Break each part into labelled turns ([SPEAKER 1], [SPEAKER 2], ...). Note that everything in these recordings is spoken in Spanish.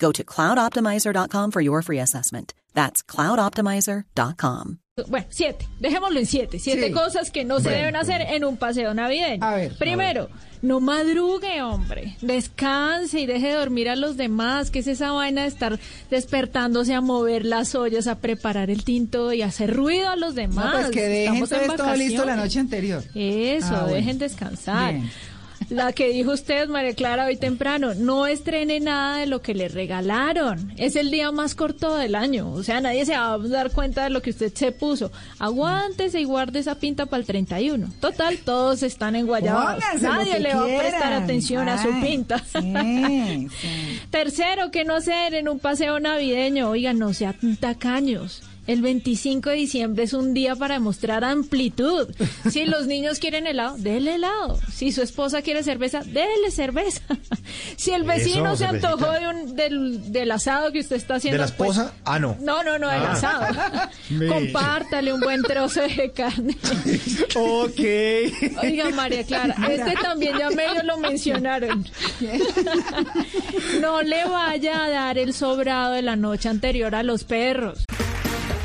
[SPEAKER 1] Go to cloudoptimizer.com for your free assessment. That's cloudoptimizer.com.
[SPEAKER 2] Bueno, siete, dejémoslo en siete. Siete
[SPEAKER 3] Sí.
[SPEAKER 2] cosas que no se
[SPEAKER 3] Bueno,
[SPEAKER 2] deben hacer en un paseo navideño.
[SPEAKER 3] A ver, a
[SPEAKER 2] Primero, no madrugue, hombre. Descanse y deje de dormir a los demás. ¿Qué es esa vaina de estar despertándose a mover las ollas, a preparar el tinto y hacer ruido a los
[SPEAKER 3] No,
[SPEAKER 2] demás?
[SPEAKER 3] pues que dejen todo listo la noche anterior.
[SPEAKER 2] Eso,
[SPEAKER 3] Ah, bueno.
[SPEAKER 2] dejen descansar.
[SPEAKER 3] Bien.
[SPEAKER 2] La que dijo usted, María Clara, hoy temprano, no estrene nada de lo que le regalaron. Es el día más corto del año. O sea, nadie se va a dar cuenta de lo que usted se puso. Aguántese y guarde esa pinta para el 31. Total, todos están en Guayabas. Nadie
[SPEAKER 3] que
[SPEAKER 2] le va a prestar atención a su pinta.
[SPEAKER 3] sí, sí.
[SPEAKER 2] Tercero, ¿qué no hacer en un paseo navideño? Oigan, no sean tacaños. El 25 de diciembre es un día para demostrar amplitud. Si los niños quieren helado, déle helado. Si su esposa quiere cerveza, déle cerveza. Si el vecino
[SPEAKER 4] Eso,
[SPEAKER 2] se antojó de un, del, del asado que usted está haciendo.
[SPEAKER 4] ¿De la
[SPEAKER 2] pues,
[SPEAKER 4] esposa? Ah, no.
[SPEAKER 2] no, no, no, del
[SPEAKER 4] Ah.
[SPEAKER 2] asado.
[SPEAKER 4] Me-
[SPEAKER 2] Compártale un buen trozo de carne.
[SPEAKER 4] Ok.
[SPEAKER 2] Oiga, María Clara, este también ya medio lo mencionaron. No le vaya a dar el sobrado de la noche anterior a los perros.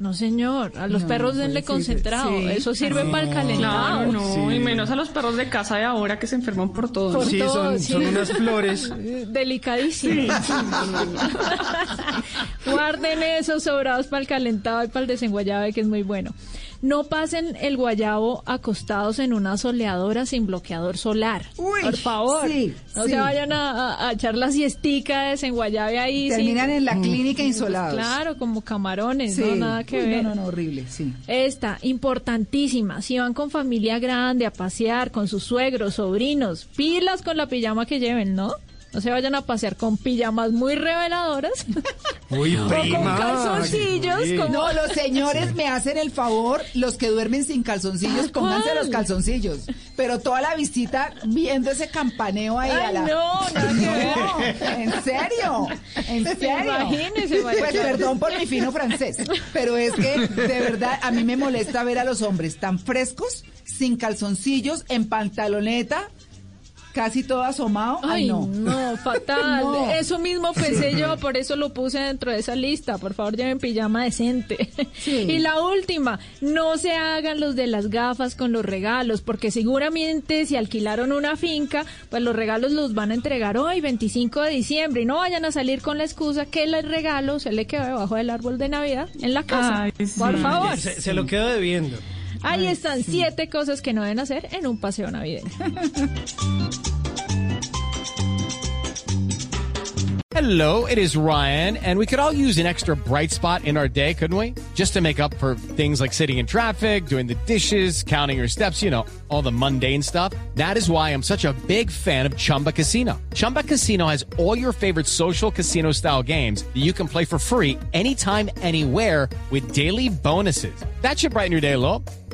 [SPEAKER 2] No, señor, a los perros denle concentrado.
[SPEAKER 3] sí.
[SPEAKER 2] Eso sirve para el calentado.
[SPEAKER 5] Claro, no, y menos a los perros de casa de ahora que se enferman por todo.
[SPEAKER 2] Por
[SPEAKER 4] Sí,
[SPEAKER 2] todo,
[SPEAKER 4] son,
[SPEAKER 2] sí.
[SPEAKER 4] son unas flores.
[SPEAKER 2] Delicadísimo. Guarden esos sobrados para el calentado y para el desenguayabe, que es muy bueno. No pasen el guayabo acostados en una soleadora sin bloqueador solar.
[SPEAKER 3] Uy,
[SPEAKER 2] Por favor.
[SPEAKER 3] sí,
[SPEAKER 2] no
[SPEAKER 3] sí.
[SPEAKER 2] se vayan a, a- a echar la siestica de desenguayabe ahí.
[SPEAKER 3] Terminan
[SPEAKER 2] sí.
[SPEAKER 3] en la clínica insolados.
[SPEAKER 2] Claro, como camarones,
[SPEAKER 3] Sí.
[SPEAKER 2] no nada que
[SPEAKER 3] Uy,
[SPEAKER 2] ver.
[SPEAKER 3] No, no, no, horrible, sí.
[SPEAKER 2] Esta, importantísima. Si van con familia grande a pasear, con sus suegros, sobrinos, pilas con la pijama que lleven, ¿no? No se vayan a pasear con pijamas muy reveladoras.
[SPEAKER 4] Uy,
[SPEAKER 2] o con calzoncillos.
[SPEAKER 4] Uy.
[SPEAKER 3] No, los señores me hacen el favor, los que duermen sin calzoncillos, pónganse los calzoncillos. Pero toda la visita viendo ese campaneo ahí a
[SPEAKER 2] Ay,
[SPEAKER 3] la...
[SPEAKER 2] no, nada que ver.
[SPEAKER 3] No, en serio, en serio.
[SPEAKER 2] Imagínese,
[SPEAKER 3] Pues perdón por mi fino francés, pero es que de verdad a mí me molesta ver a los hombres tan frescos, sin calzoncillos, en pantaloneta, casi todo asomado. Ay,
[SPEAKER 2] Ay,
[SPEAKER 3] no.
[SPEAKER 2] no, fatal.
[SPEAKER 3] No.
[SPEAKER 2] Eso mismo pensé yo, por eso lo puse dentro de esa lista. Por favor, lleven pijama decente.
[SPEAKER 3] Sí.
[SPEAKER 2] Y la última, no se hagan los de las gafas con los regalos, porque seguramente si alquilaron una finca, pues los regalos los van a entregar hoy, 25 de diciembre, y no vayan a salir con la excusa que el regalo se le quedó debajo del árbol de Navidad en la casa.
[SPEAKER 5] Ay, sí.
[SPEAKER 2] Por favor.
[SPEAKER 4] Se, se lo quedo debiendo.
[SPEAKER 2] Ahí están siete cosas que no deben hacer en un paseo navideño.
[SPEAKER 6] Hello, it is Ryan, and we could all use an extra bright spot in our day, couldn't we? Just to make up for things like sitting in traffic, doing the dishes, counting your steps, you know, all the mundane stuff. That is why I'm such a big fan of Chumba Casino. Chumba Casino has all your favorite social casino style games that you can play for free anytime, anywhere with daily bonuses. That should brighten your day a little.